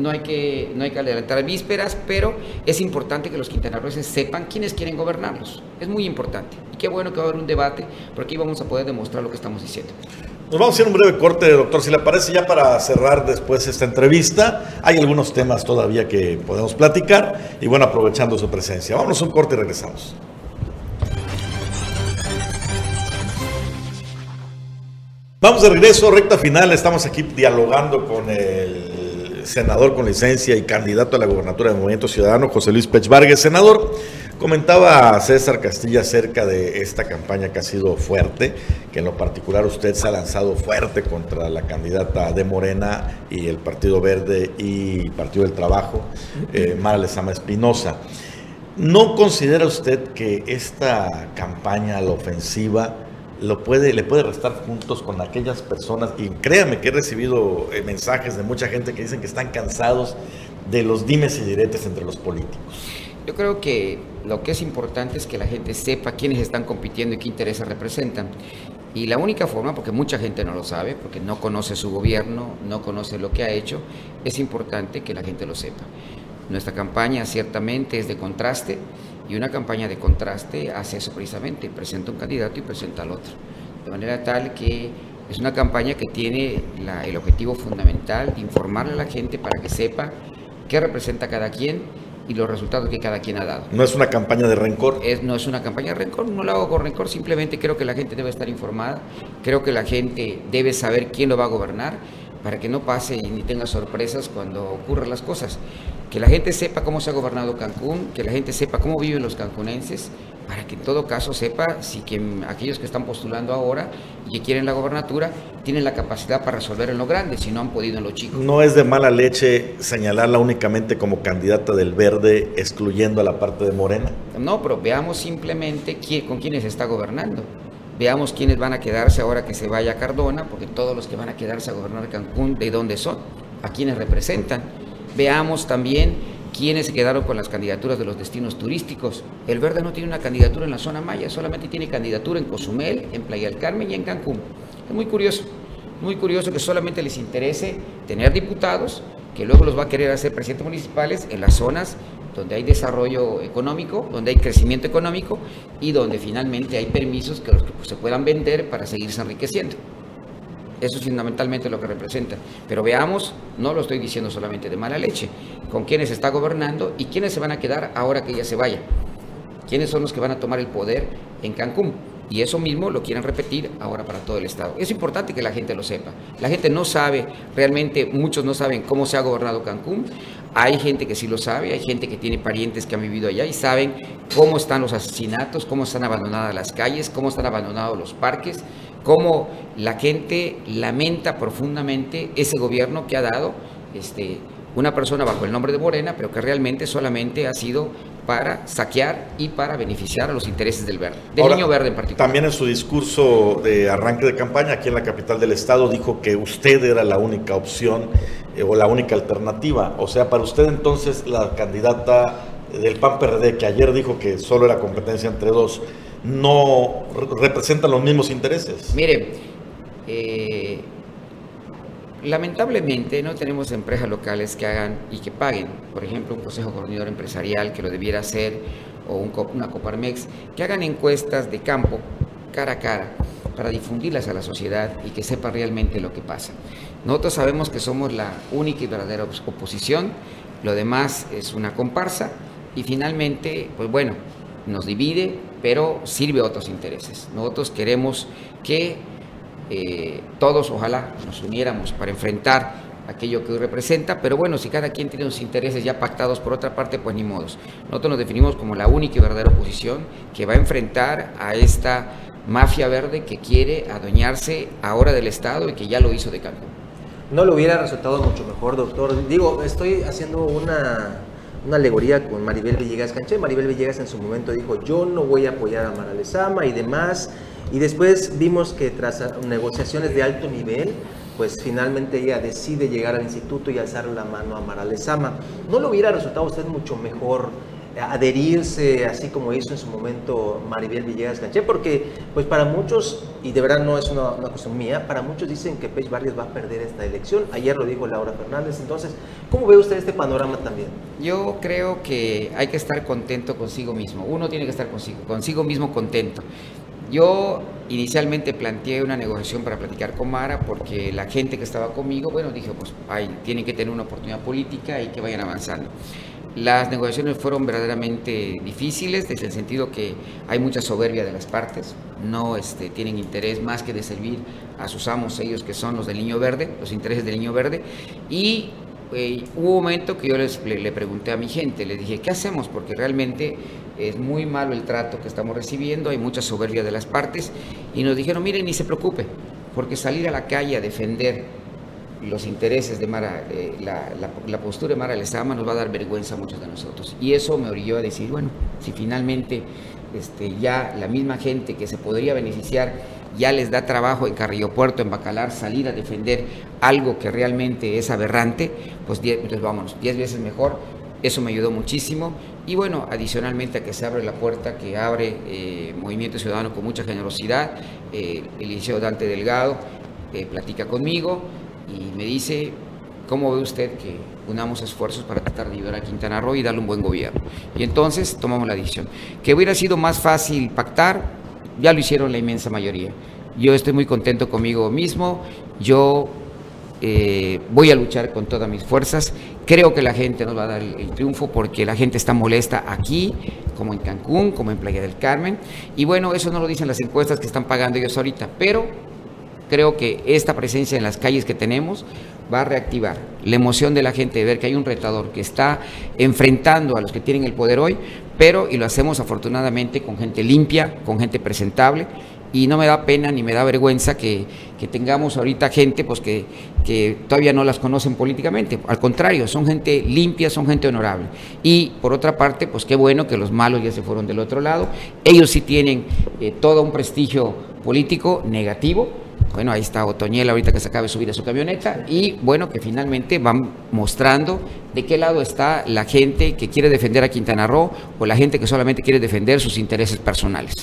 no hay que, no hay que adelantar vísperas, pero es importante que los quintanarroenses sepan quiénes quieren gobernarlos. Es muy importante. Y qué bueno que va a haber un debate, porque ahí vamos a poder demostrar lo que estamos diciendo. Nos vamos a hacer un breve corte, doctor, si le parece, ya para cerrar después esta entrevista. Hay algunos temas todavía que podemos platicar y bueno, aprovechando su presencia. Vámonos a un corte y regresamos. Vamos de regreso, recta final. Estamos aquí dialogando con el senador con licencia y candidato a la gobernatura del Movimiento Ciudadano, José Luis Pech Vargas. Senador, comentaba César Castilla acerca de esta campaña que ha sido fuerte, que en lo particular usted se ha lanzado fuerte contra la candidata de Morena y el Partido Verde y Partido del Trabajo, eh, Mara Lezama Espinosa. ¿No considera usted que esta campaña, la ofensiva, lo puede, le puede restar juntos con aquellas personas, y créame que he recibido eh, mensajes de mucha gente que dicen que están cansados de los dimes y diretes entre los políticos. Yo creo que lo que es importante es que la gente sepa quiénes están compitiendo y qué intereses representan. Y la única forma, porque mucha gente no lo sabe, porque no conoce su gobierno, no conoce lo que ha hecho, es importante que la gente lo sepa. Nuestra campaña ciertamente es de contraste y una campaña de contraste hace eso precisamente, presenta un candidato y presenta al otro. De manera tal que es una campaña que tiene el objetivo fundamental de informarle a la gente para que sepa qué representa cada quien y los resultados que cada quien ha dado. No es una campaña de rencor. Es, no es una campaña de rencor, no la hago con rencor, simplemente creo que la gente debe estar informada, creo que la gente debe saber quién lo va a gobernar para que no pase y ni tenga sorpresas cuando ocurran las cosas que la gente sepa cómo se ha gobernado Cancún, que la gente sepa cómo viven los cancunenses, para que en todo caso sepa si que aquellos que están postulando ahora y que quieren la gobernatura tienen la capacidad para resolver en lo grande, si no han podido en lo chico. No es de mala leche señalarla únicamente como candidata del verde, excluyendo a la parte de Morena. No, pero veamos simplemente quién, con quiénes está gobernando. Veamos quiénes van a quedarse ahora que se vaya a Cardona, porque todos los que van a quedarse a gobernar Cancún, ¿de dónde son? ¿A quiénes representan? Veamos también quiénes se quedaron con las candidaturas de los destinos turísticos. El Verde no tiene una candidatura en la zona Maya, solamente tiene candidatura en Cozumel, en Playa del Carmen y en Cancún. Es muy curioso, muy curioso que solamente les interese tener diputados que luego los va a querer hacer presidentes municipales en las zonas donde hay desarrollo económico, donde hay crecimiento económico y donde finalmente hay permisos que los que se puedan vender para seguirse enriqueciendo. Eso es fundamentalmente lo que representa. Pero veamos, no lo estoy diciendo solamente de mala leche, con quiénes está gobernando y quiénes se van a quedar ahora que ella se vaya. ¿Quiénes son los que van a tomar el poder en Cancún? Y eso mismo lo quieren repetir ahora para todo el Estado. Es importante que la gente lo sepa. La gente no sabe, realmente muchos no saben cómo se ha gobernado Cancún. Hay gente que sí lo sabe, hay gente que tiene parientes que han vivido allá y saben cómo están los asesinatos, cómo están abandonadas las calles, cómo están abandonados los parques, cómo la gente lamenta profundamente ese gobierno que ha dado este, una persona bajo el nombre de Morena, pero que realmente solamente ha sido para saquear y para beneficiar a los intereses del verde, del niño verde en particular. También en su discurso de arranque de campaña aquí en la capital del estado dijo que usted era la única opción eh, o la única alternativa. O sea, para usted entonces la candidata del PAN PRD, que ayer dijo que solo era competencia entre dos, no representan los mismos intereses. Mire, eh, lamentablemente no tenemos empresas locales que hagan y que paguen, por ejemplo, un consejo coordinador empresarial que lo debiera hacer, o una Coparmex, que hagan encuestas de campo, cara a cara, para difundirlas a la sociedad y que sepa realmente lo que pasa. Nosotros sabemos que somos la única y verdadera oposición, lo demás es una comparsa y finalmente, pues bueno, nos divide, pero sirve a otros intereses. Nosotros queremos que eh, todos, ojalá, nos uniéramos para enfrentar aquello que hoy representa, pero bueno, si cada quien tiene sus intereses ya pactados por otra parte, pues ni modos. Nosotros nos definimos como la única y verdadera oposición que va a enfrentar a esta mafia verde que quiere adueñarse ahora del Estado y que ya lo hizo de Cancún. No lo hubiera resultado mucho mejor, doctor. Digo, estoy haciendo una una alegoría con Maribel Villegas Canché. Maribel Villegas en su momento dijo, yo no voy a apoyar a Mara Lezama y demás. Y después vimos que tras negociaciones de alto nivel, pues finalmente ella decide llegar al instituto y alzar la mano a Mara Lezama. ¿No le hubiera resultado a usted mucho mejor adherirse, así como hizo en su momento Maribel Villegas Canché, porque pues para muchos, y de verdad no es una, cuestión mía, para muchos dicen que Pech Barrios va a perder esta elección, ayer lo dijo Laura Fernández, entonces, ¿cómo ve usted este panorama también? Yo creo que hay que estar contento consigo mismo, uno tiene que estar consigo, consigo mismo contento. Yo inicialmente planteé una negociación para platicar con Mara porque la gente que estaba conmigo, bueno, dije, pues ay, tienen que tener una oportunidad política y que vayan avanzando. Las negociaciones fueron verdaderamente difíciles, desde el sentido que hay mucha soberbia de las partes, no este, tienen interés más que de servir a sus amos, ellos que son los del niño verde, los intereses del niño verde, y eh, hubo un momento que yo les, le, le, pregunté a mi gente, les dije, ¿qué hacemos? Porque realmente es muy malo el trato que estamos recibiendo, hay mucha soberbia de las partes, y nos dijeron, miren, ni se preocupe, porque salir a la calle a defender los intereses de Mara, la, la, postura de Mara Lezama nos va a dar vergüenza a muchos de nosotros. Y eso me orilló a decir, bueno, si finalmente este, ya la misma gente que se podría beneficiar ya les da trabajo en Carrillo Puerto, en Bacalar, salir a defender algo que realmente es aberrante, pues, diez, vámonos, diez veces mejor. Eso me ayudó muchísimo. Y bueno, adicionalmente a que se abre la puerta, que abre eh, Movimiento Ciudadano con mucha generosidad, eh, el liceo Dante Delgado eh, platica conmigo, y me dice, ¿cómo ve usted que unamos esfuerzos para tratar de ayudar a Quintana Roo y darle un buen gobierno? Y entonces tomamos la decisión. Que hubiera sido más fácil pactar, ya lo hicieron la inmensa mayoría. Yo estoy muy contento conmigo mismo, yo eh, voy a luchar con todas mis fuerzas. Creo que la gente nos va a dar el, el, triunfo porque la gente está molesta aquí, como en Cancún, como en Playa del Carmen. Y bueno, eso no lo dicen las encuestas que están pagando ellos ahorita, pero creo que esta presencia en las calles que tenemos va a reactivar la emoción de la gente de ver que hay un retador que está enfrentando a los que tienen el poder hoy, pero y lo hacemos afortunadamente con gente limpia, con gente presentable y no me da pena ni me da vergüenza que, que tengamos ahorita gente pues que, que, todavía no las conocen políticamente. Al contrario, son gente limpia, son gente honorable. Y por otra parte, pues qué bueno que los malos ya se fueron del otro lado. Ellos sí tienen eh, todo un prestigio político negativo, bueno, ahí está Otoñel ahorita que se acaba de subir a su camioneta y bueno, que finalmente van mostrando de qué lado está la gente que quiere defender a Quintana Roo o la gente que solamente quiere defender sus intereses personales.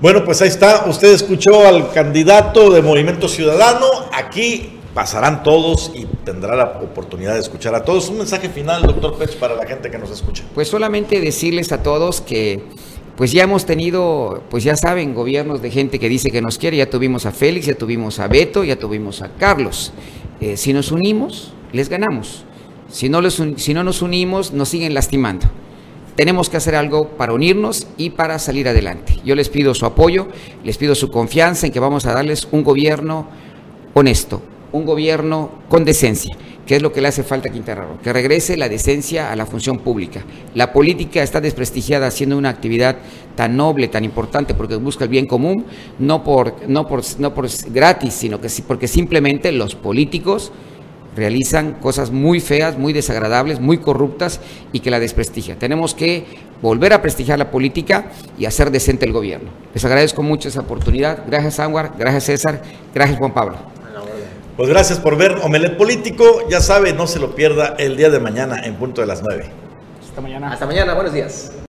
Bueno, pues ahí está. Usted escuchó al candidato de Movimiento Ciudadano. Aquí pasarán todos y tendrá la oportunidad de escuchar a todos. Un mensaje final, doctor Pech, para la gente que nos escucha. Pues solamente decirles a todos que pues ya hemos tenido, pues ya saben, gobiernos de gente que dice que nos quiere, ya tuvimos a Félix, ya tuvimos a Beto, ya tuvimos a Carlos. Eh, si nos unimos, les ganamos. Si no, si no nos unimos, nos siguen lastimando. Tenemos que hacer algo para unirnos y para salir adelante. Yo les pido su apoyo, les pido su confianza en que vamos a darles un gobierno honesto, un gobierno con decencia que es lo que le hace falta a Quintana Roo, que regrese la decencia a la función pública. La política está desprestigiada haciendo una actividad tan noble, tan importante, porque busca el bien común, no por, no por, no por gratis, sino que porque simplemente los políticos realizan cosas muy feas, muy desagradables, muy corruptas y que la desprestigia. Tenemos que volver a prestigiar la política y hacer decente el gobierno. Les agradezco mucho esa oportunidad. Gracias, Anwar. Gracias, César. Gracias, Juan Pablo. Pues gracias por ver Omelet Político. Ya sabe, no se lo pierda el día de mañana en punto de las 9. Hasta mañana. Hasta mañana, buenos días.